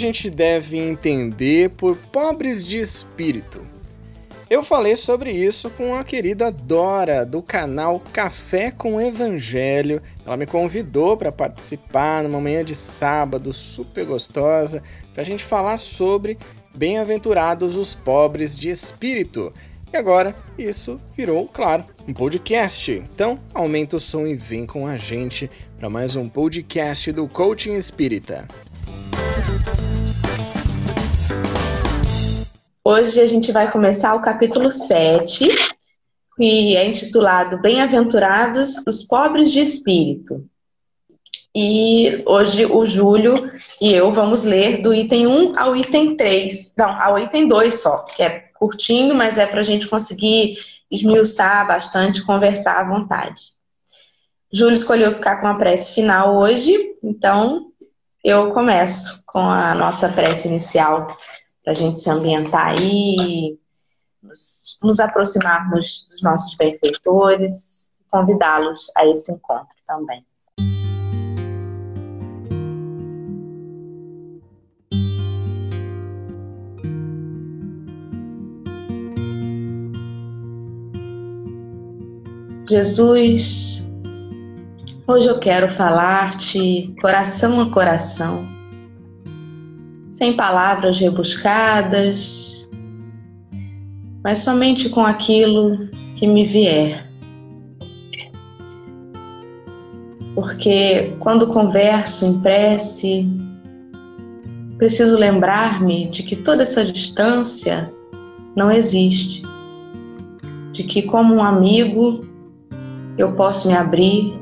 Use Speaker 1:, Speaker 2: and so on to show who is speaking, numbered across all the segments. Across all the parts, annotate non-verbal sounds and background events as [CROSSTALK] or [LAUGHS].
Speaker 1: gente deve entender por pobres de espírito? Eu falei sobre isso com a querida Dora, do canal Café com Evangelho. Ela me convidou para participar numa manhã de sábado super gostosa para a gente falar sobre Bem-aventurados os pobres de espírito. E agora isso virou, claro, um podcast. Então, aumenta o som e vem com a gente para mais um podcast do Coaching Espírita.
Speaker 2: Hoje a gente vai começar o capítulo 7, que é intitulado Bem-aventurados os pobres de espírito. E hoje o Júlio e eu vamos ler do item 1 ao item 3, não, ao item 2 só, que é curtinho, mas é para a gente conseguir esmiuçar bastante, conversar à vontade. Júlio escolheu ficar com a prece final hoje, então eu começo com a nossa prece inicial para a gente se ambientar aí, nos, nos aproximarmos dos nossos benfeitores, convidá-los a esse encontro também. Jesus, hoje eu quero falar-te coração a coração sem palavras rebuscadas, mas somente com aquilo que me vier. Porque quando converso em prece, preciso lembrar-me de que toda essa distância não existe, de que, como um amigo, eu posso me abrir,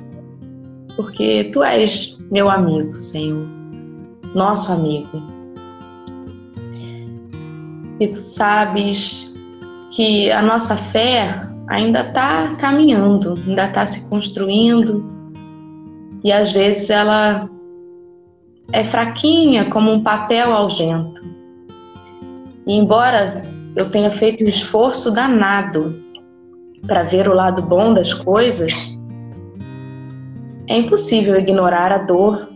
Speaker 2: porque tu és meu amigo, Senhor, nosso amigo e tu sabes que a nossa fé ainda está caminhando, ainda está se construindo e às vezes ela é fraquinha como um papel ao vento. E embora eu tenha feito um esforço danado para ver o lado bom das coisas, é impossível ignorar a dor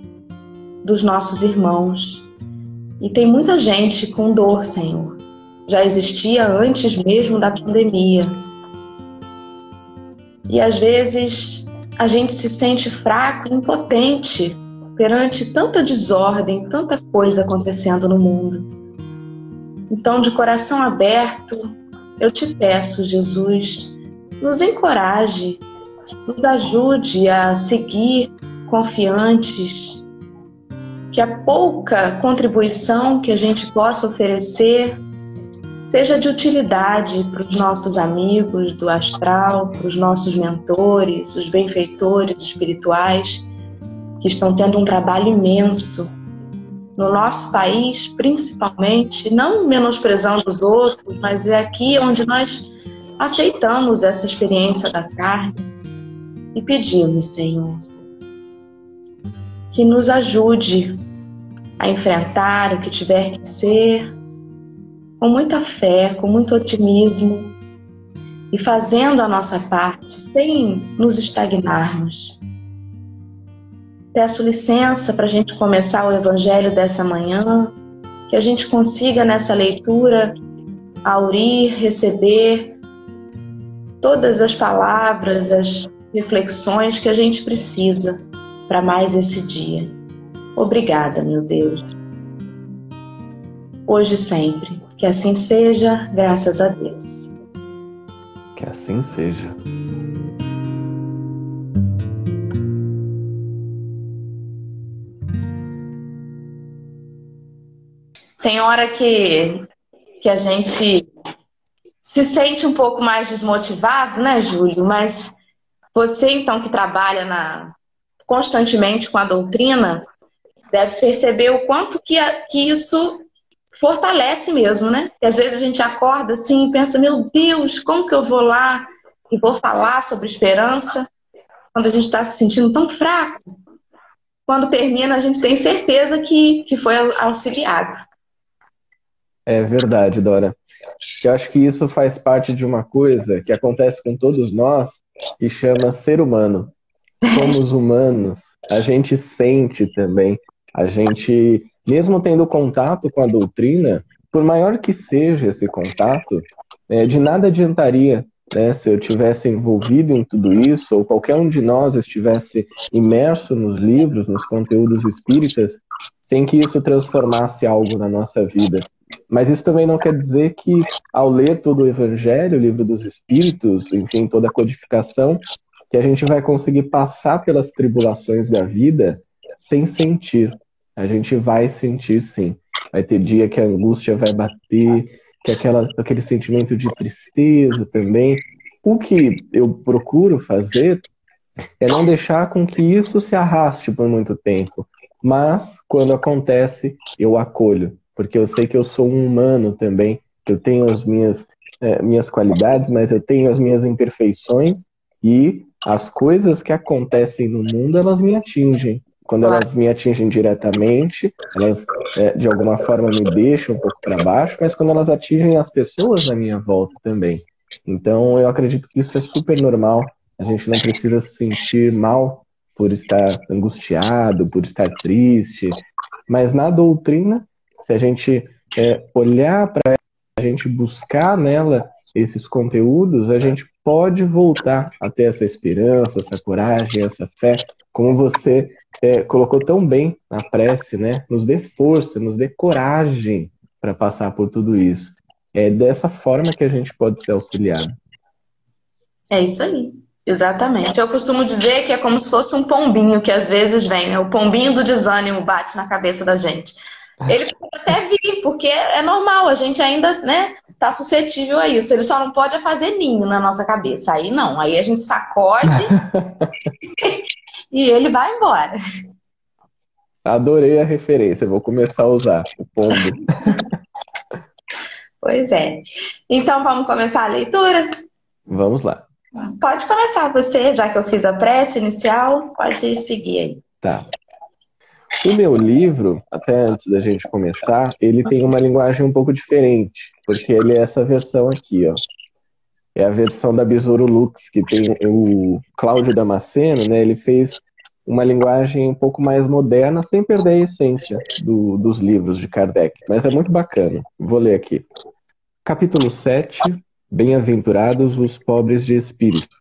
Speaker 2: dos nossos irmãos. E tem muita gente com dor, Senhor já existia antes mesmo da pandemia. E às vezes a gente se sente fraco impotente perante tanta desordem, tanta coisa acontecendo no mundo. Então, de coração aberto, eu te peço, Jesus, nos encoraje, nos ajude a seguir confiantes, que a pouca contribuição que a gente possa oferecer seja de utilidade para os nossos amigos do astral, para os nossos mentores, os benfeitores espirituais, que estão tendo um trabalho imenso no nosso país, principalmente, não menosprezando os outros, mas é aqui onde nós aceitamos essa experiência da carne e pedimos, Senhor, que nos ajude a enfrentar o que tiver que ser com muita fé, com muito otimismo e fazendo a nossa parte sem nos estagnarmos. Peço licença para a gente começar o Evangelho dessa manhã, que a gente consiga nessa leitura aurir, receber todas as palavras, as reflexões que a gente precisa para mais esse dia. Obrigada, meu Deus. Hoje e sempre. Que assim seja, graças a Deus.
Speaker 3: Que assim seja.
Speaker 2: Tem hora que, que a gente se sente um pouco mais desmotivado, né, Júlio? Mas você, então, que trabalha na, constantemente com a doutrina, deve perceber o quanto que, que isso fortalece mesmo, né? E às vezes a gente acorda assim e pensa, meu Deus, como que eu vou lá e vou falar sobre esperança quando a gente está se sentindo tão fraco? Quando termina, a gente tem certeza que, que foi auxiliado.
Speaker 3: É verdade, Dora. Eu acho que isso faz parte de uma coisa que acontece com todos nós e chama ser humano. Somos humanos, a gente sente também, a gente mesmo tendo contato com a doutrina, por maior que seja esse contato, é, de nada adiantaria né, se eu tivesse envolvido em tudo isso, ou qualquer um de nós estivesse imerso nos livros, nos conteúdos espíritas, sem que isso transformasse algo na nossa vida. Mas isso também não quer dizer que, ao ler todo o Evangelho, o livro dos Espíritos, enfim, toda a codificação, que a gente vai conseguir passar pelas tribulações da vida sem sentir. A gente vai sentir sim. Vai ter dia que a angústia vai bater, que aquela, aquele sentimento de tristeza também. O que eu procuro fazer é não deixar com que isso se arraste por muito tempo. Mas, quando acontece, eu acolho. Porque eu sei que eu sou um humano também, que eu tenho as minhas, é, minhas qualidades, mas eu tenho as minhas imperfeições e as coisas que acontecem no mundo, elas me atingem. Quando elas me atingem diretamente, elas é, de alguma forma me deixam um pouco para baixo, mas quando elas atingem as pessoas à minha volta também. Então eu acredito que isso é super normal. A gente não precisa se sentir mal por estar angustiado, por estar triste. Mas na doutrina, se a gente é, olhar para ela, a gente buscar nela esses conteúdos, a gente pode voltar a ter essa esperança, essa coragem, essa fé, como você é, colocou tão bem na prece, né? Nos dê força, nos dê coragem para passar por tudo isso. É dessa forma que a gente pode ser auxiliado.
Speaker 2: É isso aí. Exatamente. Eu costumo dizer que é como se fosse um pombinho que às vezes vem, né? O pombinho do desânimo bate na cabeça da gente. Ele pode até vir, porque é normal, a gente ainda, né, tá suscetível a isso. Ele só não pode fazer ninho na nossa cabeça. Aí não, aí a gente sacode [LAUGHS] e ele vai embora.
Speaker 3: Adorei a referência, vou começar a usar o pombo. [LAUGHS]
Speaker 2: pois é. Então vamos começar a leitura?
Speaker 3: Vamos lá.
Speaker 2: Pode começar você, já que eu fiz a prece inicial, pode seguir aí.
Speaker 3: Tá. O meu livro, até antes da gente começar, ele tem uma linguagem um pouco diferente, porque ele é essa versão aqui, ó. É a versão da Besouro Lux, que tem o Cláudio Damasceno, né? Ele fez uma linguagem um pouco mais moderna, sem perder a essência do, dos livros de Kardec. Mas é muito bacana. Vou ler aqui. Capítulo 7. Bem-aventurados os pobres de espírito.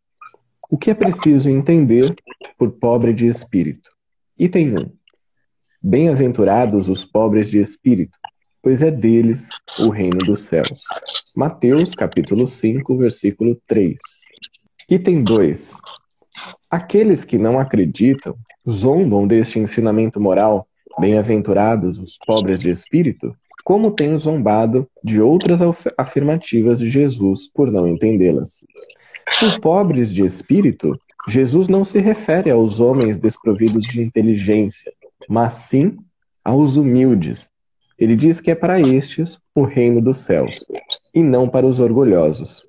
Speaker 3: O que é preciso entender por pobre de espírito? Item 1. Bem-aventurados os pobres de espírito, pois é deles o reino dos céus. Mateus, capítulo 5, versículo 3. Item 2. Aqueles que não acreditam zombam deste ensinamento moral, bem-aventurados os pobres de espírito, como têm zombado de outras afirmativas de Jesus por não entendê-las. Por pobres de espírito, Jesus não se refere aos homens desprovidos de inteligência, mas sim aos humildes. Ele diz que é para estes o reino dos céus, e não para os orgulhosos.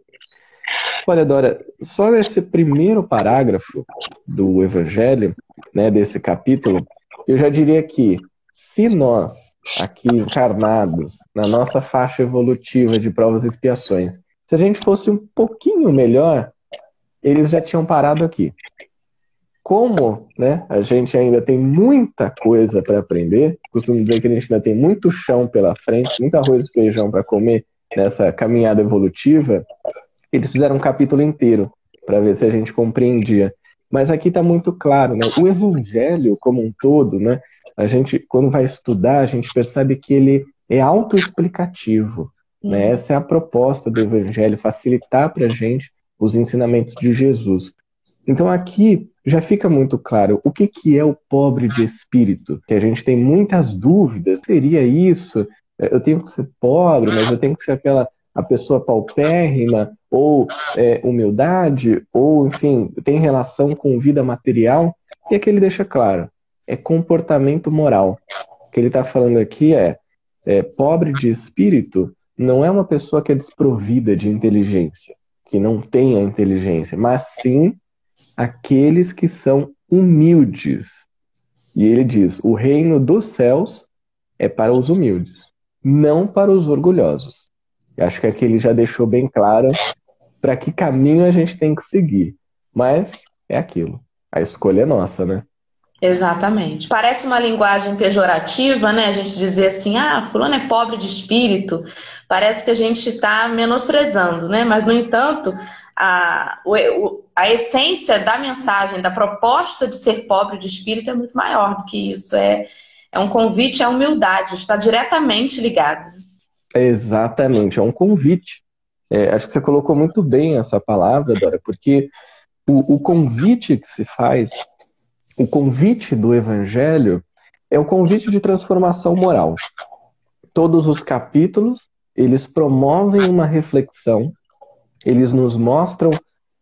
Speaker 3: Olha, Dora, só nesse primeiro parágrafo do Evangelho, né, desse capítulo, eu já diria que se nós, aqui encarnados, na nossa faixa evolutiva de provas e expiações, se a gente fosse um pouquinho melhor, eles já tinham parado aqui como né, a gente ainda tem muita coisa para aprender, costumo dizer que a gente ainda tem muito chão pela frente, muito arroz e feijão para comer nessa caminhada evolutiva, eles fizeram um capítulo inteiro para ver se a gente compreendia. Mas aqui está muito claro, né? O evangelho como um todo, né? A gente, quando vai estudar, a gente percebe que ele é autoexplicativo. Né? Essa é a proposta do evangelho, facilitar para a gente os ensinamentos de Jesus. Então aqui já fica muito claro o que, que é o pobre de espírito, que a gente tem muitas dúvidas. Seria isso? Eu tenho que ser pobre, mas eu tenho que ser aquela a pessoa paupérrima, ou é, humildade, ou, enfim, tem relação com vida material. E aqui ele deixa claro, é comportamento moral. O que ele está falando aqui é, é pobre de espírito não é uma pessoa que é desprovida de inteligência, que não tem a inteligência, mas sim aqueles que são humildes. E ele diz: o reino dos céus é para os humildes, não para os orgulhosos. Eu acho que aqui ele já deixou bem claro para que caminho a gente tem que seguir. Mas é aquilo. A escolha é nossa, né?
Speaker 2: Exatamente. Parece uma linguagem pejorativa, né? A gente dizer assim, ah, fulano é pobre de espírito. Parece que a gente está menosprezando, né? Mas, no entanto, a, a essência da mensagem, da proposta de ser pobre de espírito é muito maior do que isso. É, é um convite à humildade, está diretamente ligado.
Speaker 3: Exatamente, é um convite. É, acho que você colocou muito bem essa palavra, Dora, porque o, o convite que se faz, o convite do Evangelho, é o convite de transformação moral. Todos os capítulos, eles promovem uma reflexão, eles nos mostram,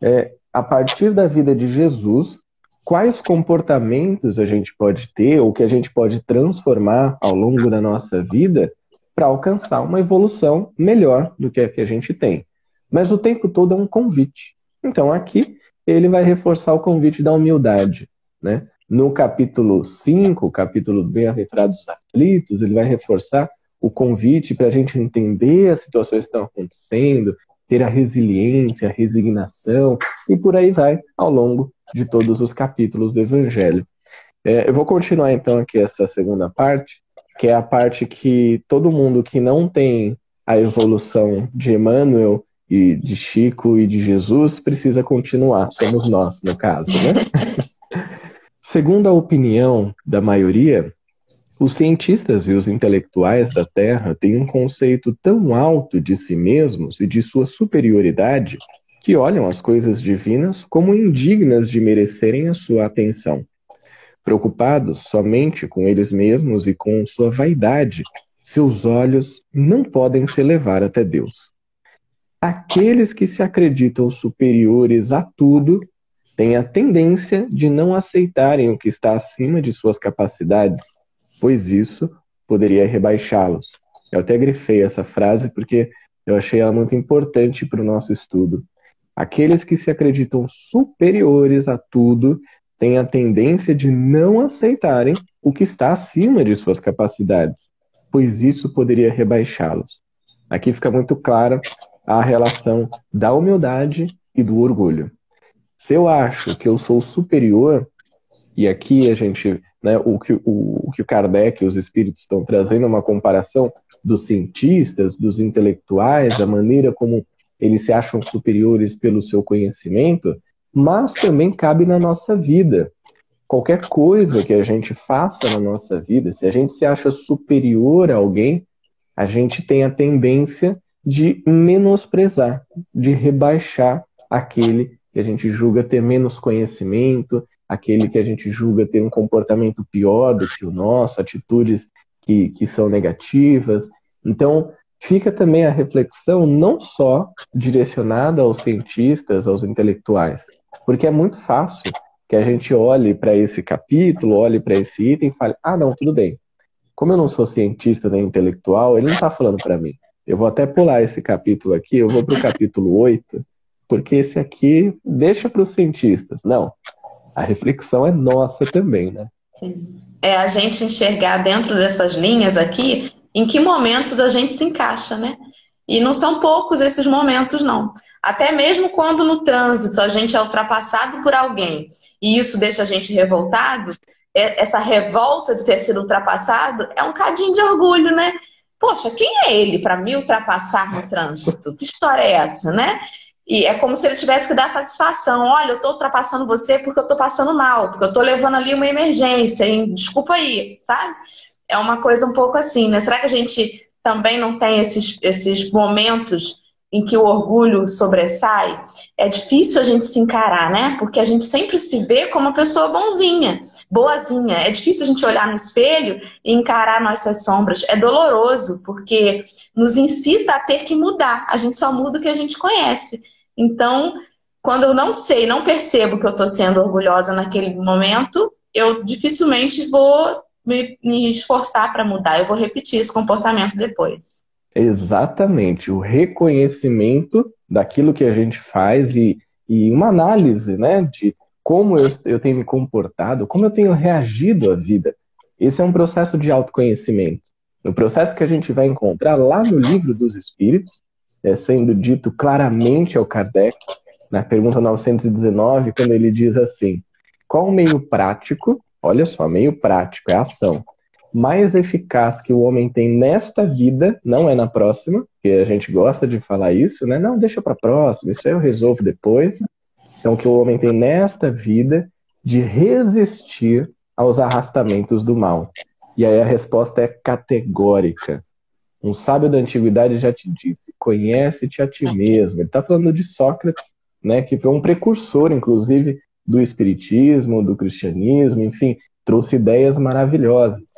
Speaker 3: é, a partir da vida de Jesus, quais comportamentos a gente pode ter ou que a gente pode transformar ao longo da nossa vida para alcançar uma evolução melhor do que a que a gente tem. Mas o tempo todo é um convite. Então aqui ele vai reforçar o convite da humildade. Né? No capítulo 5, capítulo Bem-aventurados aflitos, ele vai reforçar o convite para a gente entender as situações que estão acontecendo, ter a resiliência, a resignação, e por aí vai ao longo de todos os capítulos do Evangelho. É, eu vou continuar então aqui essa segunda parte, que é a parte que todo mundo que não tem a evolução de Emmanuel e de Chico e de Jesus precisa continuar, somos nós, no caso, né? [LAUGHS] Segundo a opinião da maioria, os cientistas e os intelectuais da Terra têm um conceito tão alto de si mesmos e de sua superioridade que olham as coisas divinas como indignas de merecerem a sua atenção. Preocupados somente com eles mesmos e com sua vaidade, seus olhos não podem se levar até Deus. Aqueles que se acreditam superiores a tudo têm a tendência de não aceitarem o que está acima de suas capacidades, pois isso poderia rebaixá-los. Eu até grifei essa frase porque eu achei ela muito importante para o nosso estudo. Aqueles que se acreditam superiores a tudo têm a tendência de não aceitarem o que está acima de suas capacidades, pois isso poderia rebaixá-los. Aqui fica muito clara a relação da humildade e do orgulho. Se eu acho que eu sou superior, e aqui a gente, né, o, que, o, o que o Kardec e os espíritos estão trazendo é uma comparação dos cientistas, dos intelectuais, a maneira como eles se acham superiores pelo seu conhecimento, mas também cabe na nossa vida. Qualquer coisa que a gente faça na nossa vida, se a gente se acha superior a alguém, a gente tem a tendência de menosprezar, de rebaixar aquele que a gente julga ter menos conhecimento, aquele que a gente julga ter um comportamento pior do que o nosso, atitudes que, que são negativas. Então, fica também a reflexão não só direcionada aos cientistas, aos intelectuais, porque é muito fácil que a gente olhe para esse capítulo, olhe para esse item e fale: ah, não, tudo bem. Como eu não sou cientista nem intelectual, ele não está falando para mim. Eu vou até pular esse capítulo aqui, eu vou para o capítulo 8, porque esse aqui deixa para os cientistas. Não, a reflexão é nossa também, né?
Speaker 2: Sim. É a gente enxergar dentro dessas linhas aqui em que momentos a gente se encaixa, né? E não são poucos esses momentos, não. Até mesmo quando no trânsito a gente é ultrapassado por alguém e isso deixa a gente revoltado, é, essa revolta de ter sido ultrapassado é um cadinho de orgulho, né? Poxa, quem é ele para me ultrapassar no trânsito? Que história é essa, né? E é como se ele tivesse que dar satisfação. Olha, eu estou ultrapassando você porque eu estou passando mal, porque eu estou levando ali uma emergência, hein? desculpa aí, sabe? É uma coisa um pouco assim, né? Será que a gente também não tem esses, esses momentos em que o orgulho sobressai? É difícil a gente se encarar, né? Porque a gente sempre se vê como uma pessoa bonzinha boazinha. É difícil a gente olhar no espelho e encarar nossas sombras. É doloroso, porque nos incita a ter que mudar. A gente só muda o que a gente conhece. Então, quando eu não sei, não percebo que eu estou sendo orgulhosa naquele momento, eu dificilmente vou me, me esforçar para mudar. Eu vou repetir esse comportamento depois.
Speaker 3: Exatamente. O reconhecimento daquilo que a gente faz e, e uma análise né, de como eu, eu tenho me comportado, como eu tenho reagido à vida. Esse é um processo de autoconhecimento. O processo que a gente vai encontrar lá no livro dos Espíritos, é, sendo dito claramente ao Kardec, na pergunta 919, quando ele diz assim: qual o meio prático Olha só, meio prático, é ação. Mais eficaz que o homem tem nesta vida, não é na próxima, que a gente gosta de falar isso, né? Não, deixa para próxima, isso aí eu resolvo depois. Então, que o homem tem nesta vida de resistir aos arrastamentos do mal. E aí a resposta é categórica. Um sábio da antiguidade já te disse: conhece-te a ti mesmo. Ele está falando de Sócrates, né, que foi um precursor, inclusive, do espiritismo, do cristianismo, enfim, trouxe ideias maravilhosas.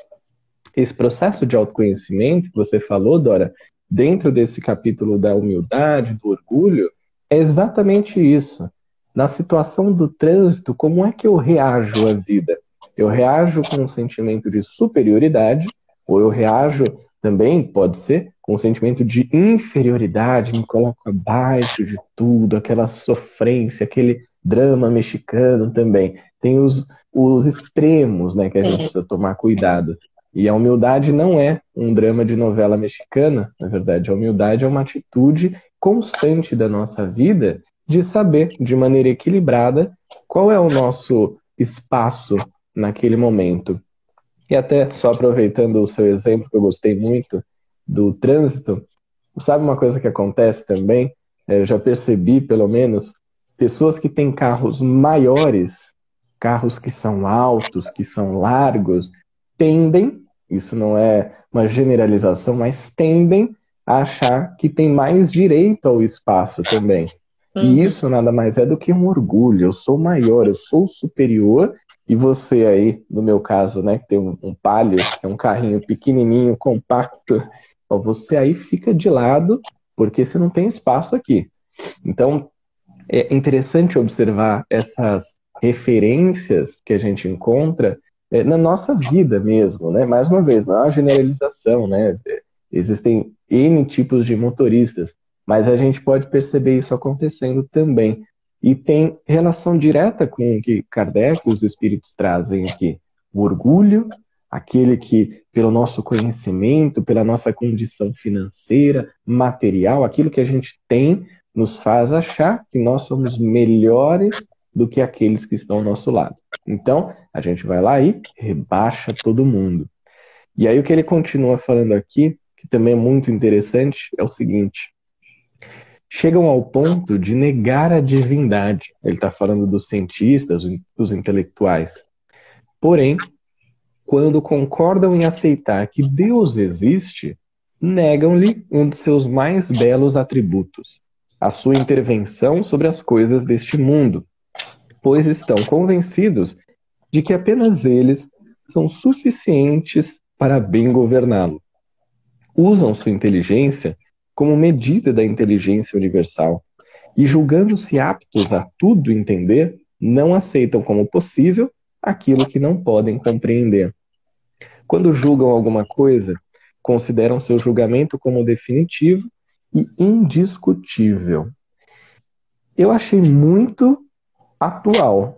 Speaker 3: Esse processo de autoconhecimento que você falou, Dora, dentro desse capítulo da humildade, do orgulho, é exatamente isso. Na situação do trânsito, como é que eu reajo à vida? Eu reajo com um sentimento de superioridade, ou eu reajo também, pode ser, com um sentimento de inferioridade, me coloco abaixo de tudo, aquela sofrência, aquele drama mexicano também. Tem os, os extremos, né, que a gente é. precisa tomar cuidado. E a humildade não é um drama de novela mexicana, na verdade, a humildade é uma atitude constante da nossa vida de saber, de maneira equilibrada, qual é o nosso espaço naquele momento. E até só aproveitando o seu exemplo, que eu gostei muito do trânsito, sabe uma coisa que acontece também? É, eu já percebi, pelo menos, pessoas que têm carros maiores, carros que são altos, que são largos, tendem, isso não é uma generalização, mas tendem a achar que tem mais direito ao espaço também. Uhum. E isso nada mais é do que um orgulho. Eu sou maior, eu sou superior e você aí, no meu caso, né, que tem um, um Palio, é um carrinho pequenininho, compacto, ó, você aí fica de lado porque você não tem espaço aqui. Então, é interessante observar essas referências que a gente encontra é, na nossa vida mesmo, né? Mais uma vez, não é uma generalização, né? Existem N tipos de motoristas, mas a gente pode perceber isso acontecendo também. E tem relação direta com o que Kardec os espíritos trazem aqui. O orgulho, aquele que, pelo nosso conhecimento, pela nossa condição financeira, material, aquilo que a gente tem, nos faz achar que nós somos melhores do que aqueles que estão ao nosso lado. Então, a gente vai lá e rebaixa todo mundo. E aí o que ele continua falando aqui, que também é muito interessante, é o seguinte: chegam ao ponto de negar a divindade. Ele está falando dos cientistas, dos intelectuais. Porém, quando concordam em aceitar que Deus existe, negam-lhe um de seus mais belos atributos, a sua intervenção sobre as coisas deste mundo, pois estão convencidos de que apenas eles são suficientes para bem governá-lo. Usam sua inteligência como medida da inteligência universal, e julgando-se aptos a tudo entender, não aceitam como possível aquilo que não podem compreender. Quando julgam alguma coisa, consideram seu julgamento como definitivo e indiscutível. Eu achei muito atual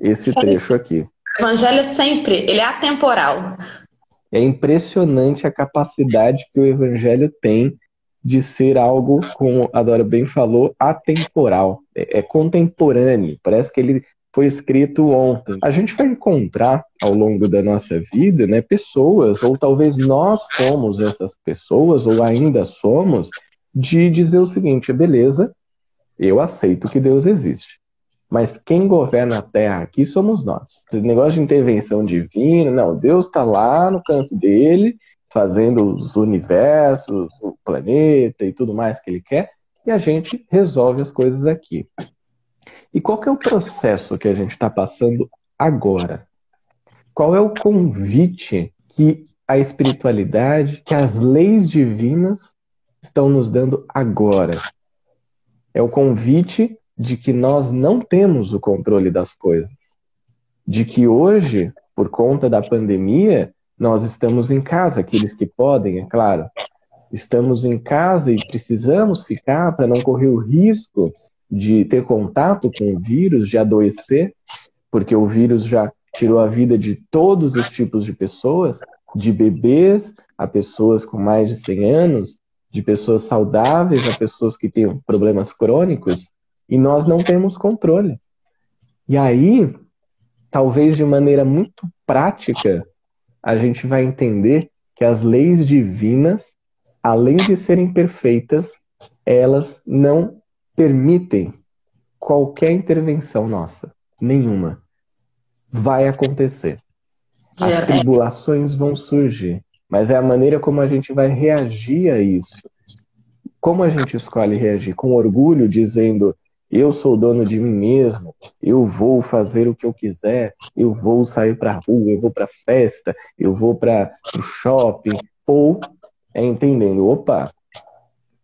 Speaker 3: esse trecho aqui.
Speaker 2: O evangelho sempre, ele é atemporal.
Speaker 3: É impressionante a capacidade que o evangelho tem de ser algo, como a Dora bem falou, atemporal, é, é contemporâneo. Parece que ele foi escrito ontem. A gente vai encontrar ao longo da nossa vida, né, pessoas, ou talvez nós fomos essas pessoas, ou ainda somos, de dizer o seguinte: beleza, eu aceito que Deus existe. Mas quem governa a Terra aqui somos nós. Esse negócio de intervenção divina, não, Deus está lá no canto dele fazendo os universos, o planeta e tudo mais que ele quer, e a gente resolve as coisas aqui. E qual é o processo que a gente está passando agora? Qual é o convite que a espiritualidade, que as leis divinas estão nos dando agora? É o convite de que nós não temos o controle das coisas. De que hoje, por conta da pandemia, nós estamos em casa, aqueles que podem, é claro. Estamos em casa e precisamos ficar para não correr o risco de ter contato com o vírus, de adoecer, porque o vírus já tirou a vida de todos os tipos de pessoas, de bebês a pessoas com mais de 100 anos, de pessoas saudáveis a pessoas que têm problemas crônicos, e nós não temos controle. E aí talvez de maneira muito prática, a gente vai entender que as leis divinas, além de serem perfeitas, elas não permitem qualquer intervenção nossa, nenhuma. Vai acontecer. As tribulações vão surgir, mas é a maneira como a gente vai reagir a isso. Como a gente escolhe reagir? Com orgulho, dizendo eu sou dono de mim mesmo, eu vou fazer o que eu quiser, eu vou sair para a rua, eu vou para festa, eu vou para o shopping, ou é entendendo, opa,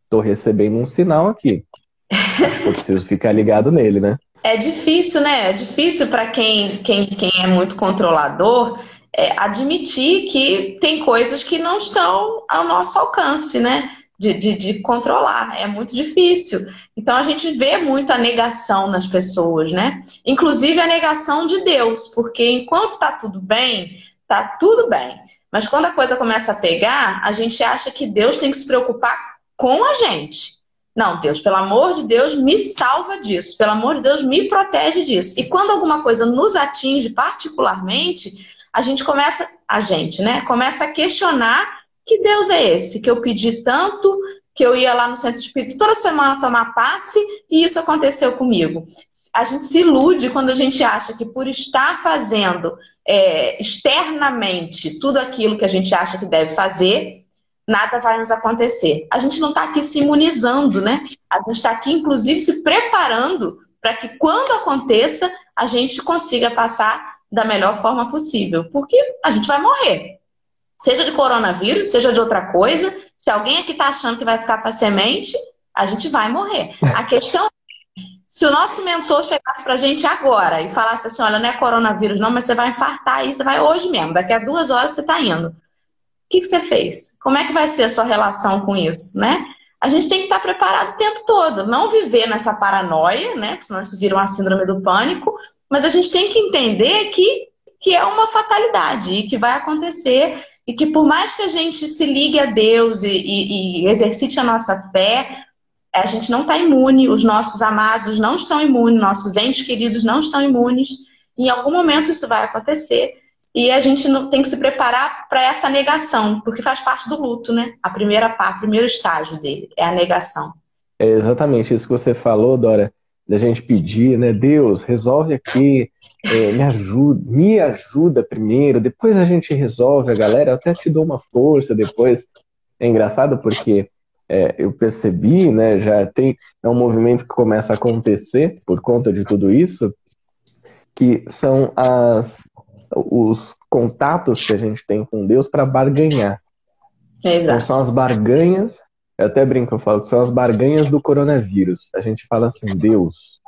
Speaker 3: estou recebendo um sinal aqui, [LAUGHS] eu preciso ficar ligado nele, né?
Speaker 2: É difícil, né? É difícil para quem, quem, quem é muito controlador é, admitir que tem coisas que não estão ao nosso alcance, né? De, de, de, controlar. É muito difícil. Então a gente vê muita negação nas pessoas, né? Inclusive a negação de Deus, porque enquanto está tudo bem, tá tudo bem. Mas quando a coisa começa a pegar, a gente acha que Deus tem que se preocupar com a gente. Não, Deus, pelo amor de Deus, me salva disso. Pelo amor de Deus, me protege disso. E quando alguma coisa nos atinge particularmente, a gente começa, a gente, né? Começa a questionar que Deus é esse que eu pedi tanto, que eu ia lá no centro espírita toda semana tomar passe e isso aconteceu comigo. A gente se ilude quando a gente acha que por estar fazendo é, externamente tudo aquilo que a gente acha que deve fazer, nada vai nos acontecer. A gente não está aqui se imunizando, né? A gente está aqui, inclusive, se preparando para que quando aconteça, a gente consiga passar da melhor forma possível. Porque a gente vai morrer. Seja de coronavírus, seja de outra coisa, se alguém aqui está achando que vai ficar para semente, a gente vai morrer. A questão se o nosso mentor chegasse para a gente agora e falasse assim, olha, não é coronavírus não, mas você vai infartar aí, você vai hoje mesmo, daqui a duas horas você está indo. O que, que você fez? Como é que vai ser a sua relação com isso, né? A gente tem que estar tá preparado o tempo todo, não viver nessa paranoia, né? Senão isso vira uma síndrome do pânico, mas a gente tem que entender que, que é uma fatalidade e que vai acontecer e que por mais que a gente se ligue a Deus e, e, e exercite a nossa fé, a gente não está imune, os nossos amados não estão imunes, nossos entes queridos não estão imunes. Em algum momento isso vai acontecer e a gente não, tem que se preparar para essa negação, porque faz parte do luto, né? A primeira parte, o primeiro estágio dele é a negação.
Speaker 3: É exatamente isso que você falou, Dora, da gente pedir, né? Deus, resolve aqui, é, me ajuda, me ajuda primeiro, depois a gente resolve, a galera, eu até te dou uma força depois. É engraçado porque é, eu percebi, né, já tem é um movimento que começa a acontecer por conta de tudo isso, que são as os contatos que a gente tem com Deus para barganhar.
Speaker 2: Exato. Então
Speaker 3: são as barganhas, eu até brinco, eu falo que são as barganhas do coronavírus. A gente fala assim, Deus,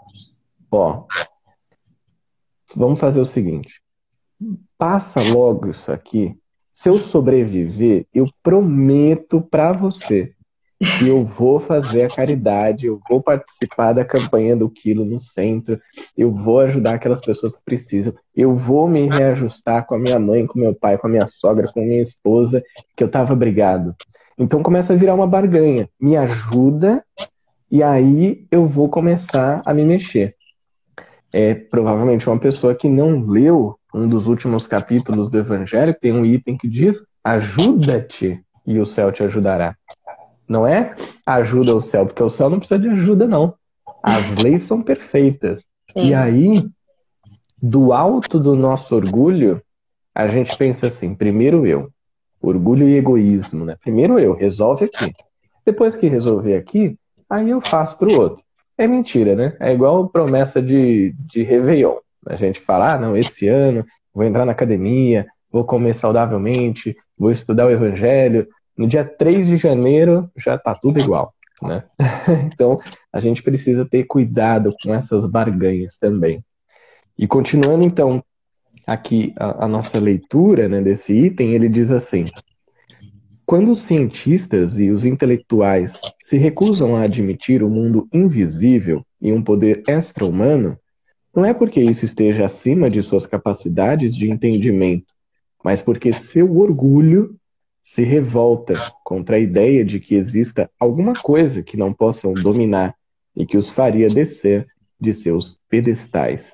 Speaker 3: ó, vamos fazer o seguinte: passa logo isso aqui. Se eu sobreviver, eu prometo para você que eu vou fazer a caridade, eu vou participar da campanha do quilo no centro, eu vou ajudar aquelas pessoas que precisam, eu vou me reajustar com a minha mãe, com meu pai, com a minha sogra, com a minha esposa, que eu tava brigado. Então começa a virar uma barganha. Me ajuda e aí eu vou começar a me mexer é provavelmente uma pessoa que não leu um dos últimos capítulos do Evangelho, tem um item que diz: ajuda-te e o céu te ajudará. Não é ajuda o céu, porque o céu não precisa de ajuda, não. As [LAUGHS] leis são perfeitas. Sim. E aí, do alto do nosso orgulho, a gente pensa assim: primeiro eu. Orgulho e egoísmo, né? Primeiro eu, resolve aqui. Depois que resolver aqui, aí eu faço para o outro é mentira, né? É igual promessa de, de Réveillon. A gente fala, ah, não, esse ano vou entrar na academia, vou comer saudavelmente, vou estudar o Evangelho. No dia 3 de janeiro já tá tudo igual, né? [LAUGHS] então, a gente precisa ter cuidado com essas barganhas também. E continuando, então, aqui a, a nossa leitura né, desse item, ele diz assim: quando os cientistas e os intelectuais se recusam a admitir o mundo invisível e um poder extra-humano, não é porque isso esteja acima de suas capacidades de entendimento, mas porque seu orgulho se revolta contra a ideia de que exista alguma coisa que não possam dominar e que os faria descer de seus pedestais.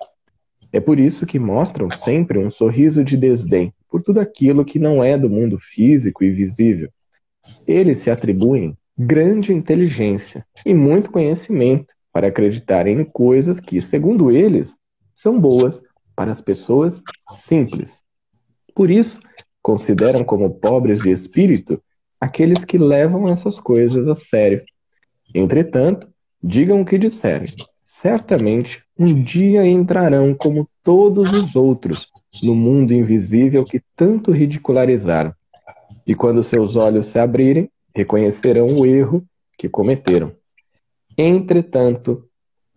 Speaker 3: É por isso que mostram sempre um sorriso de desdém por tudo aquilo que não é do mundo físico e visível. Eles se atribuem grande inteligência e muito conhecimento para acreditarem em coisas que, segundo eles, são boas para as pessoas simples. Por isso, consideram como pobres de espírito aqueles que levam essas coisas a sério. Entretanto, digam o que disserem. Certamente, um dia entrarão como todos os outros no mundo invisível que tanto ridicularizaram. E quando seus olhos se abrirem, reconhecerão o erro que cometeram. Entretanto,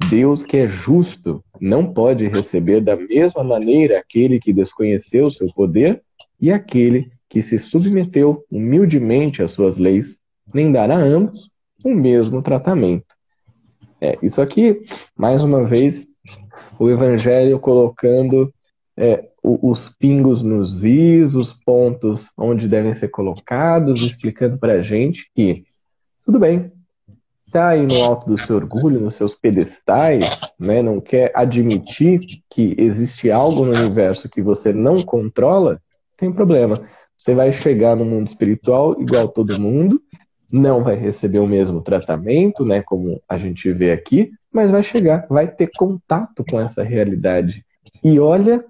Speaker 3: Deus que é justo não pode receber da mesma maneira aquele que desconheceu seu poder e aquele que se submeteu humildemente às suas leis, nem dará a ambos o mesmo tratamento. É, isso aqui, mais uma vez, o Evangelho colocando é, os pingos nos is, os pontos onde devem ser colocados, explicando para a gente que, tudo bem, está aí no alto do seu orgulho, nos seus pedestais, né, não quer admitir que existe algo no universo que você não controla, tem problema. Você vai chegar no mundo espiritual igual todo mundo, não vai receber o mesmo tratamento, né, como a gente vê aqui, mas vai chegar, vai ter contato com essa realidade. E olha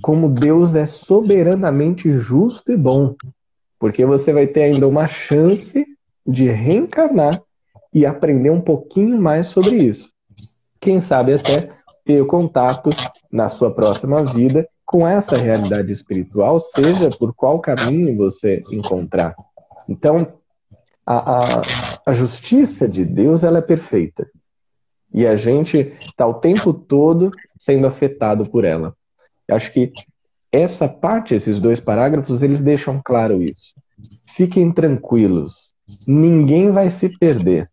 Speaker 3: como Deus é soberanamente justo e bom, porque você vai ter ainda uma chance de reencarnar e aprender um pouquinho mais sobre isso. Quem sabe até ter contato na sua próxima vida com essa realidade espiritual, seja por qual caminho você encontrar. Então, a, a, a justiça de Deus ela é perfeita. E a gente está o tempo todo sendo afetado por ela. Acho que essa parte, esses dois parágrafos, eles deixam claro isso. Fiquem tranquilos, ninguém vai se perder.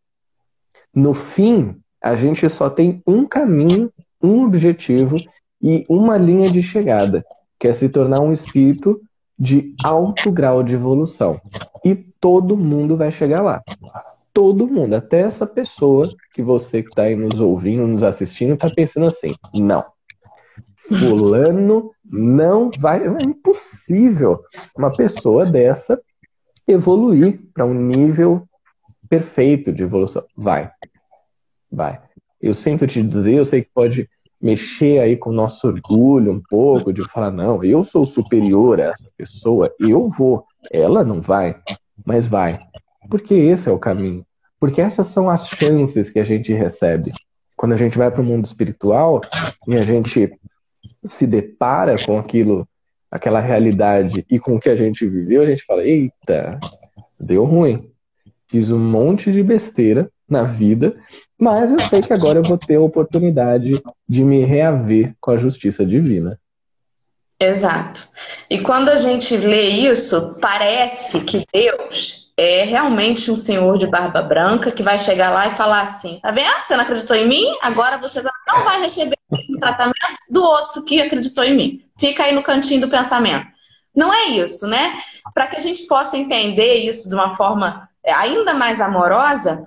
Speaker 3: No fim, a gente só tem um caminho, um objetivo e uma linha de chegada, que é se tornar um espírito de alto grau de evolução. E todo mundo vai chegar lá. Todo mundo, até essa pessoa que você que está aí nos ouvindo, nos assistindo, está pensando assim: não, Fulano não vai. É impossível uma pessoa dessa evoluir para um nível perfeito de evolução. Vai. Vai. Eu sinto te dizer, eu sei que pode mexer aí com o nosso orgulho um pouco, de falar, não, eu sou superior a essa pessoa, eu vou. Ela não vai, mas vai. Porque esse é o caminho. Porque essas são as chances que a gente recebe. Quando a gente vai para o mundo espiritual e a gente se depara com aquilo, aquela realidade e com o que a gente viveu, a gente fala: eita, deu ruim. Fiz um monte de besteira na vida, mas eu sei que agora eu vou ter a oportunidade de me reaver com a justiça divina.
Speaker 2: Exato. E quando a gente lê isso, parece que Deus é realmente um senhor de barba branca que vai chegar lá e falar assim: tá vendo? Você não acreditou em mim? Agora você não vai receber o tratamento do outro que acreditou em mim. Fica aí no cantinho do pensamento. Não é isso, né? Para que a gente possa entender isso de uma forma é, ainda mais amorosa,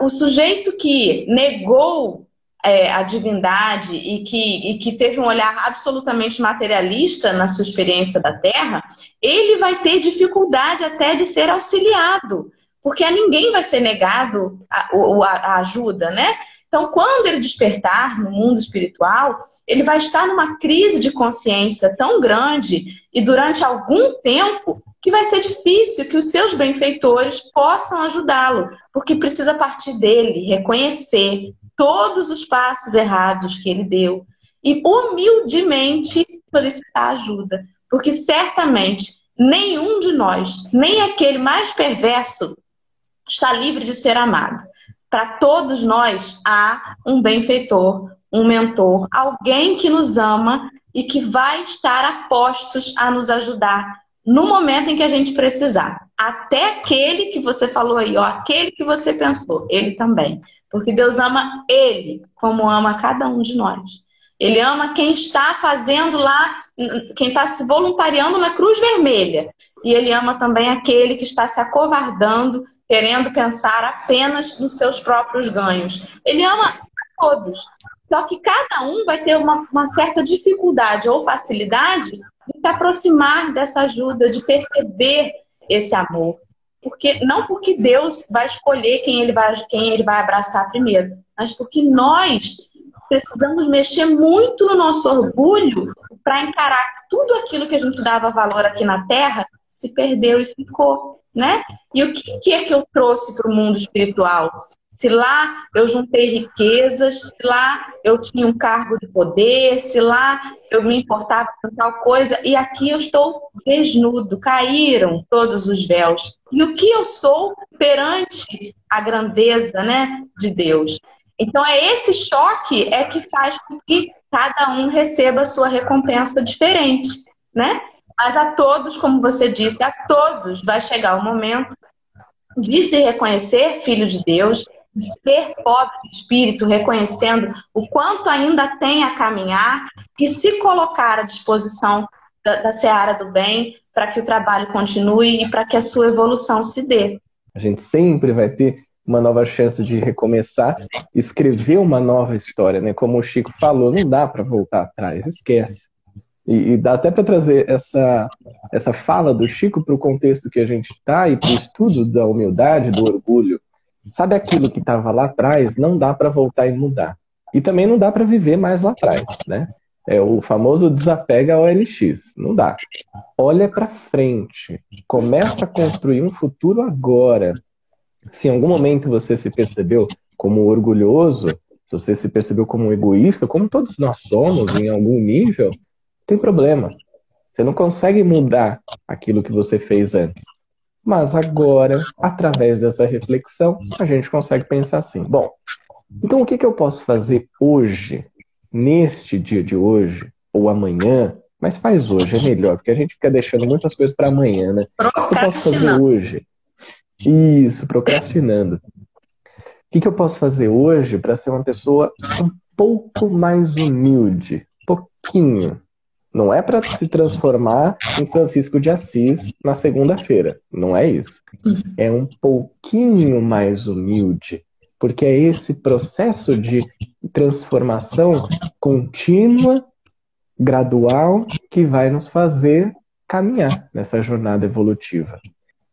Speaker 2: o sujeito que negou é, a divindade e que, e que teve um olhar absolutamente materialista na sua experiência da Terra, ele vai ter dificuldade até de ser auxiliado, porque a ninguém vai ser negado a, a, a ajuda, né? Então, quando ele despertar no mundo espiritual, ele vai estar numa crise de consciência tão grande e durante algum tempo que vai ser difícil que os seus benfeitores possam ajudá-lo, porque precisa partir dele, reconhecer todos os passos errados que ele deu e humildemente solicitar ajuda, porque certamente nenhum de nós, nem aquele mais perverso, está livre de ser amado. Para todos nós há um benfeitor, um mentor, alguém que nos ama e que vai estar a postos a nos ajudar no momento em que a gente precisar. Até aquele que você falou aí, ó, aquele que você pensou, ele também. Porque Deus ama ele como ama cada um de nós. Ele ama quem está fazendo lá, quem está se voluntariando na Cruz Vermelha. E ele ama também aquele que está se acovardando, querendo pensar apenas nos seus próprios ganhos. Ele ama todos. Só que cada um vai ter uma, uma certa dificuldade ou facilidade de se aproximar dessa ajuda, de perceber esse amor. Porque, não porque Deus vai escolher quem ele vai, quem ele vai abraçar primeiro, mas porque nós precisamos mexer muito no nosso orgulho para encarar tudo aquilo que a gente dava valor aqui na Terra se perdeu e ficou, né? E o que, que é que eu trouxe para o mundo espiritual? Se lá eu juntei riquezas, se lá eu tinha um cargo de poder, se lá eu me importava com tal coisa, e aqui eu estou desnudo, caíram todos os véus. E o que eu sou perante a grandeza né, de Deus? Então é esse choque é que faz com que cada um receba a sua recompensa diferente, né? Mas a todos, como você disse, a todos vai chegar o momento de se reconhecer filho de Deus, de ser pobre de espírito, reconhecendo o quanto ainda tem a caminhar e se colocar à disposição da, da seara do bem para que o trabalho continue e para que a sua evolução se dê.
Speaker 3: A gente sempre vai ter uma nova chance de recomeçar, escrever uma nova história, né? Como o Chico falou, não dá para voltar atrás, esquece. E, e dá até para trazer essa, essa fala do Chico para o contexto que a gente está e para o estudo da humildade, do orgulho. Sabe aquilo que estava lá atrás, não dá para voltar e mudar. E também não dá para viver mais lá atrás, né? É o famoso desapega ao LX. Não dá. Olha para frente. Começa a construir um futuro agora. Se em algum momento você se percebeu como orgulhoso, se você se percebeu como egoísta, como todos nós somos em algum nível, tem problema. Você não consegue mudar aquilo que você fez antes. Mas agora, através dessa reflexão, a gente consegue pensar assim: bom, então o que, que eu posso fazer hoje, neste dia de hoje, ou amanhã? Mas faz hoje, é melhor, porque a gente fica deixando muitas coisas para amanhã, né? O que eu posso fazer hoje? Isso, procrastinando. O que, que eu posso fazer hoje para ser uma pessoa um pouco mais humilde? Pouquinho. Não é para se transformar em Francisco de Assis na segunda-feira. Não é isso. É um pouquinho mais humilde. Porque é esse processo de transformação contínua, gradual, que vai nos fazer caminhar nessa jornada evolutiva.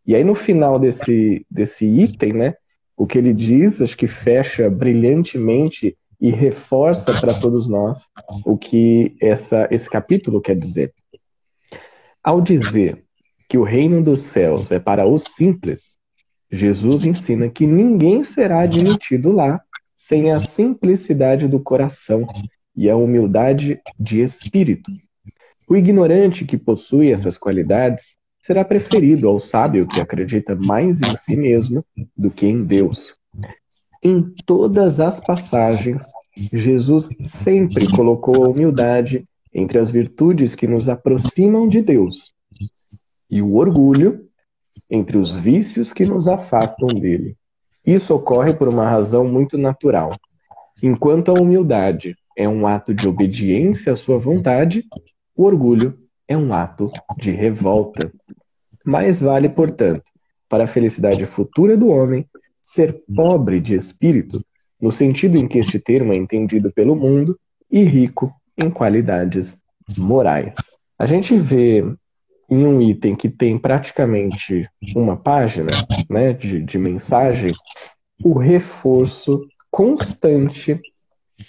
Speaker 3: E aí, no final desse, desse item, né, o que ele diz, acho que fecha brilhantemente e reforça para todos nós o que essa, esse capítulo quer dizer. Ao dizer que o reino dos céus é para os simples, Jesus ensina que ninguém será admitido lá sem a simplicidade do coração e a humildade de espírito. O ignorante que possui essas qualidades será preferido ao sábio que acredita mais em si mesmo do que em Deus. Em todas as passagens, Jesus sempre colocou a humildade entre as virtudes que nos aproximam de Deus e o orgulho entre os vícios que nos afastam dele. Isso ocorre por uma razão muito natural. Enquanto a humildade é um ato de obediência à sua vontade, o orgulho é um ato de revolta. Mais vale, portanto, para a felicidade futura do homem, ser pobre de espírito, no sentido em que este termo é entendido pelo mundo, e rico em qualidades morais. A gente vê em um item que tem praticamente uma página né, de, de mensagem o reforço constante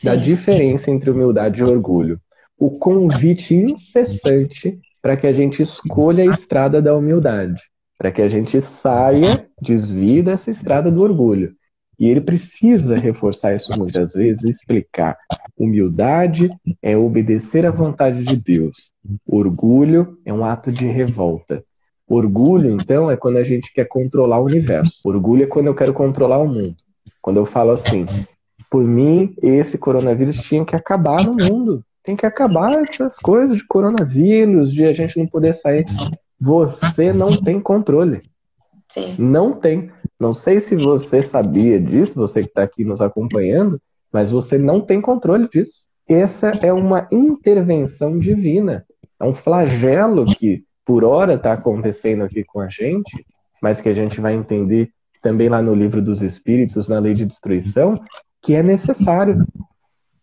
Speaker 3: da diferença entre humildade e orgulho o convite incessante para que a gente escolha a estrada da humildade, para que a gente saia, desvie dessa estrada do orgulho. E ele precisa reforçar isso muitas vezes, explicar. Humildade é obedecer à vontade de Deus. Orgulho é um ato de revolta. Orgulho, então, é quando a gente quer controlar o universo. Orgulho é quando eu quero controlar o mundo. Quando eu falo assim, por mim, esse coronavírus tinha que acabar no mundo. Tem que acabar essas coisas de coronavírus, de a gente não poder sair. Você não tem controle. Sim. Não tem. Não sei se você sabia disso, você que está aqui nos acompanhando, mas você não tem controle disso. Essa é uma intervenção divina. É um flagelo que, por hora, está acontecendo aqui com a gente, mas que a gente vai entender também lá no livro dos Espíritos, na lei de destruição, que é necessário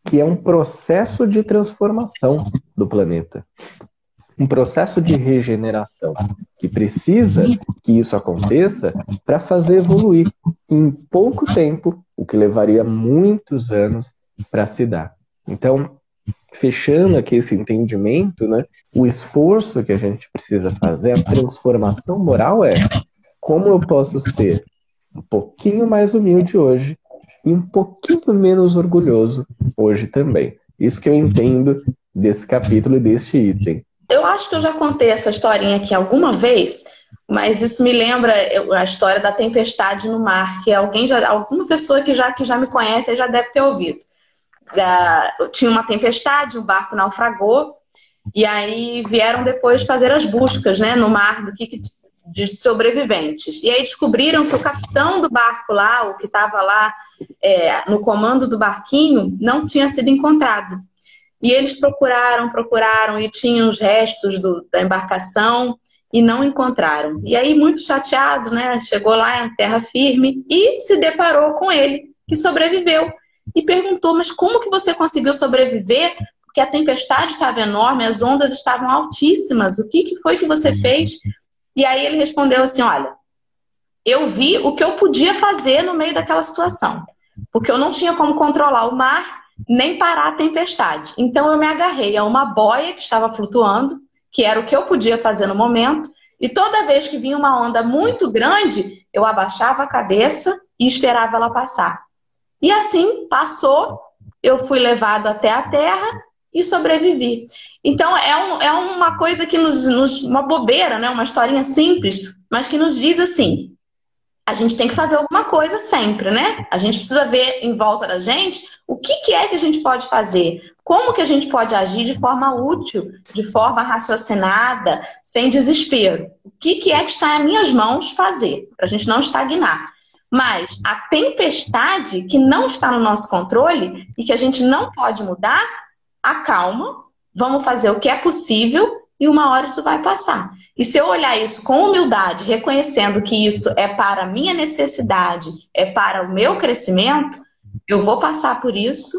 Speaker 3: que é um processo de transformação do planeta. Um processo de regeneração que precisa que isso aconteça para fazer evoluir em pouco tempo, o que levaria muitos anos para se dar. Então, fechando aqui esse entendimento, né, o esforço que a gente precisa fazer, a transformação moral é como eu posso ser um pouquinho mais humilde hoje e um pouquinho menos orgulhoso hoje também. Isso que eu entendo desse capítulo e deste item.
Speaker 2: Eu acho que eu já contei essa historinha aqui alguma vez, mas isso me lembra a história da tempestade no mar, que alguém já, alguma pessoa que já, que já me conhece já deve ter ouvido. tinha uma tempestade, o barco naufragou, e aí vieram depois fazer as buscas né, no mar do que, de sobreviventes. E aí descobriram que o capitão do barco lá, o que estava lá é, no comando do barquinho, não tinha sido encontrado. E eles procuraram, procuraram e tinham os restos do, da embarcação e não encontraram. E aí, muito chateado, né? Chegou lá em terra firme e se deparou com ele, que sobreviveu. E perguntou: Mas como que você conseguiu sobreviver? Porque a tempestade estava enorme, as ondas estavam altíssimas. O que, que foi que você fez? E aí ele respondeu assim: Olha, eu vi o que eu podia fazer no meio daquela situação, porque eu não tinha como controlar o mar nem parar a tempestade. Então eu me agarrei a uma boia que estava flutuando, que era o que eu podia fazer no momento, e toda vez que vinha uma onda muito grande, eu abaixava a cabeça e esperava ela passar. E assim passou, eu fui levado até a terra e sobrevivi. Então é, um, é uma coisa que nos, nos, uma bobeira, né? Uma historinha simples, mas que nos diz assim: a gente tem que fazer alguma coisa sempre, né? A gente precisa ver em volta da gente o que, que é que a gente pode fazer, como que a gente pode agir de forma útil, de forma raciocinada, sem desespero. O que, que é que está em minhas mãos fazer, para a gente não estagnar. Mas a tempestade que não está no nosso controle e que a gente não pode mudar, acalma, vamos fazer o que é possível e uma hora isso vai passar. E se eu olhar isso com humildade, reconhecendo que isso é para a minha necessidade, é para o meu crescimento, eu vou passar por isso.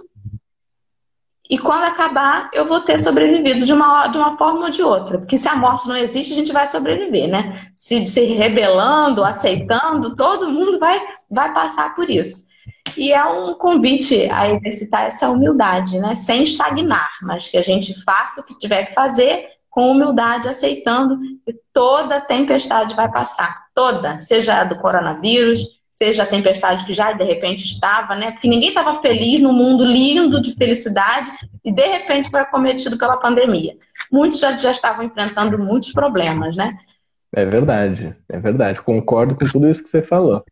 Speaker 2: E quando acabar, eu vou ter sobrevivido de uma, de uma forma ou de outra. Porque se a morte não existe, a gente vai sobreviver, né? Se, se rebelando, aceitando, todo mundo vai, vai passar por isso. E é um convite a exercitar essa humildade, né? Sem estagnar, mas que a gente faça o que tiver que fazer com humildade, aceitando que toda tempestade vai passar. Toda, seja a do coronavírus, seja a tempestade que já de repente estava, né? Porque ninguém estava feliz no mundo lindo de felicidade e de repente foi acometido pela pandemia. Muitos já, já estavam enfrentando muitos problemas, né?
Speaker 3: É verdade, é verdade. Concordo com tudo isso que você falou.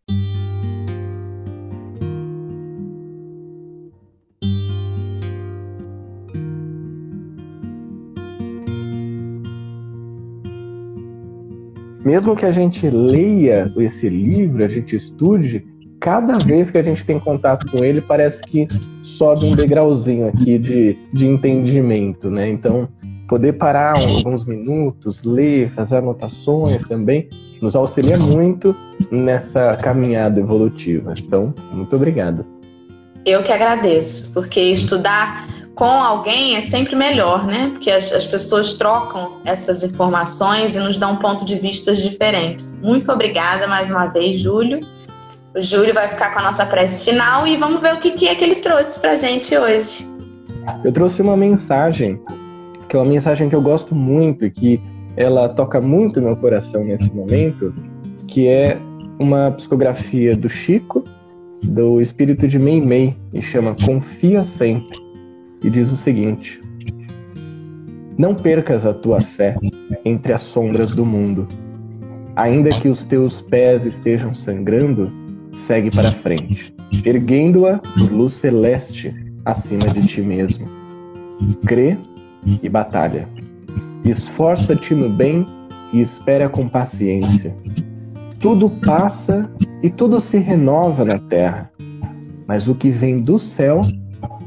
Speaker 3: Mesmo que a gente leia esse livro, a gente estude, cada vez que a gente tem contato com ele, parece que sobe um degrauzinho aqui de, de entendimento, né? Então, poder parar alguns minutos, ler, fazer anotações também, nos auxilia muito nessa caminhada evolutiva. Então, muito obrigado.
Speaker 2: Eu que agradeço, porque estudar com alguém é sempre melhor, né? Porque as, as, pessoas trocam essas informações e nos dão pontos de vista diferentes. Muito obrigada mais uma vez, Júlio. O Júlio vai ficar com a nossa prece final e vamos ver o que, que é que ele trouxe pra gente hoje.
Speaker 3: Eu trouxe uma mensagem, que é uma mensagem que eu gosto muito e que ela toca muito meu coração nesse momento, que é uma psicografia do Chico, do espírito de Mei Mei, e chama Confia Sempre e diz o seguinte: Não percas a tua fé entre as sombras do mundo. Ainda que os teus pés estejam sangrando, segue para frente, erguendo-a luz celeste acima de ti mesmo. Crê e batalha. Esforça-te no bem e espera com paciência. Tudo passa e tudo se renova na terra, mas o que vem do céu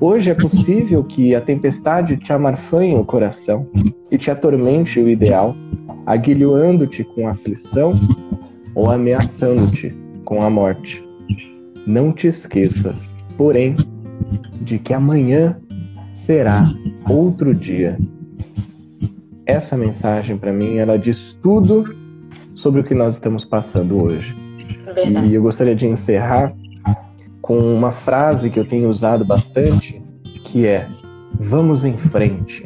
Speaker 3: Hoje é possível que a tempestade te amarfanhe o coração e te atormente o ideal, aguilhoando-te com aflição ou ameaçando-te com a morte. Não te esqueças, porém, de que amanhã será outro dia. Essa mensagem para mim, ela diz tudo sobre o que nós estamos passando hoje. Verdade. E eu gostaria de encerrar com uma frase que eu tenho usado bastante, que é: vamos em frente.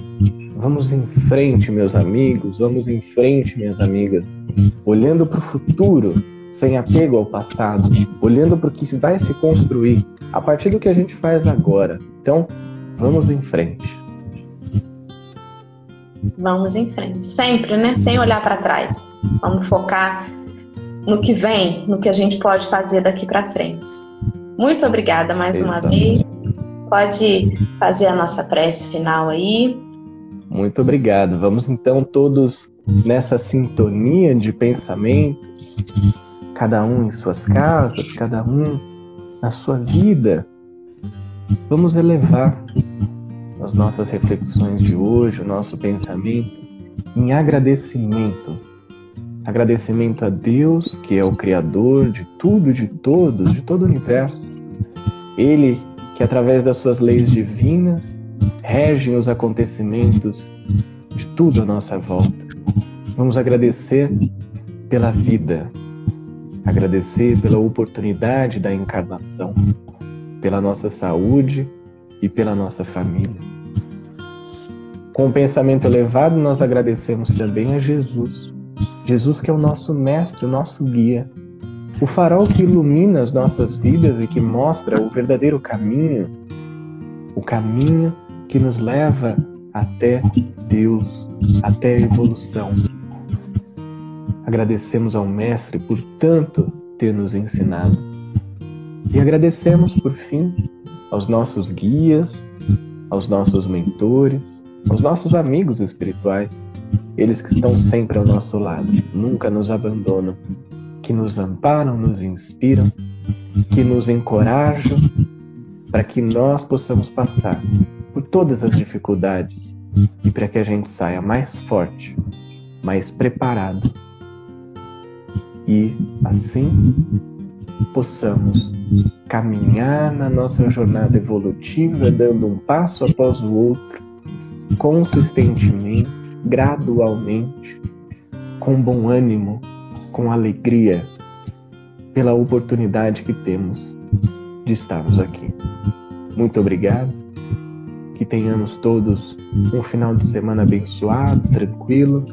Speaker 3: Vamos em frente, meus amigos, vamos em frente, minhas amigas, olhando para o futuro, sem apego ao passado, olhando para o que vai se construir a partir do que a gente faz agora. Então, vamos em frente.
Speaker 2: Vamos em frente, sempre, né? Sem olhar para trás. Vamos focar no que vem, no que a gente pode fazer daqui para frente. Muito obrigada mais Exato. uma vez. Pode fazer a nossa prece final aí.
Speaker 3: Muito obrigado. Vamos então todos nessa sintonia de pensamentos, cada um em suas casas, cada um na sua vida. Vamos elevar as nossas reflexões de hoje, o nosso pensamento em agradecimento. Agradecimento a Deus, que é o Criador de tudo, de todos, de todo o universo. Ele que, através das suas leis divinas, regem os acontecimentos de tudo à nossa volta. Vamos agradecer pela vida, agradecer pela oportunidade da encarnação, pela nossa saúde e pela nossa família. Com o pensamento elevado, nós agradecemos também a Jesus. Jesus, que é o nosso mestre, o nosso guia, o farol que ilumina as nossas vidas e que mostra o verdadeiro caminho, o caminho que nos leva até Deus, até a evolução. Agradecemos ao Mestre por tanto ter nos ensinado. E agradecemos, por fim, aos nossos guias, aos nossos mentores, aos nossos amigos espirituais, eles que estão sempre ao nosso lado, nunca nos abandonam, que nos amparam, nos inspiram, que nos encorajam para que nós possamos passar por todas as dificuldades e para que a gente saia mais forte, mais preparado e assim possamos caminhar na nossa jornada evolutiva, dando um passo após o outro, consistentemente, gradualmente, com bom ânimo, com alegria, pela oportunidade que temos de estarmos aqui. Muito obrigado. Que tenhamos todos um final de semana abençoado, tranquilo.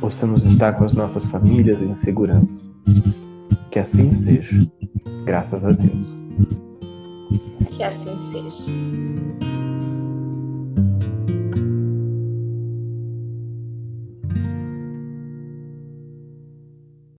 Speaker 3: Possamos estar com as nossas famílias em segurança. Que assim seja. Graças a Deus.
Speaker 2: Que assim seja. Thank you.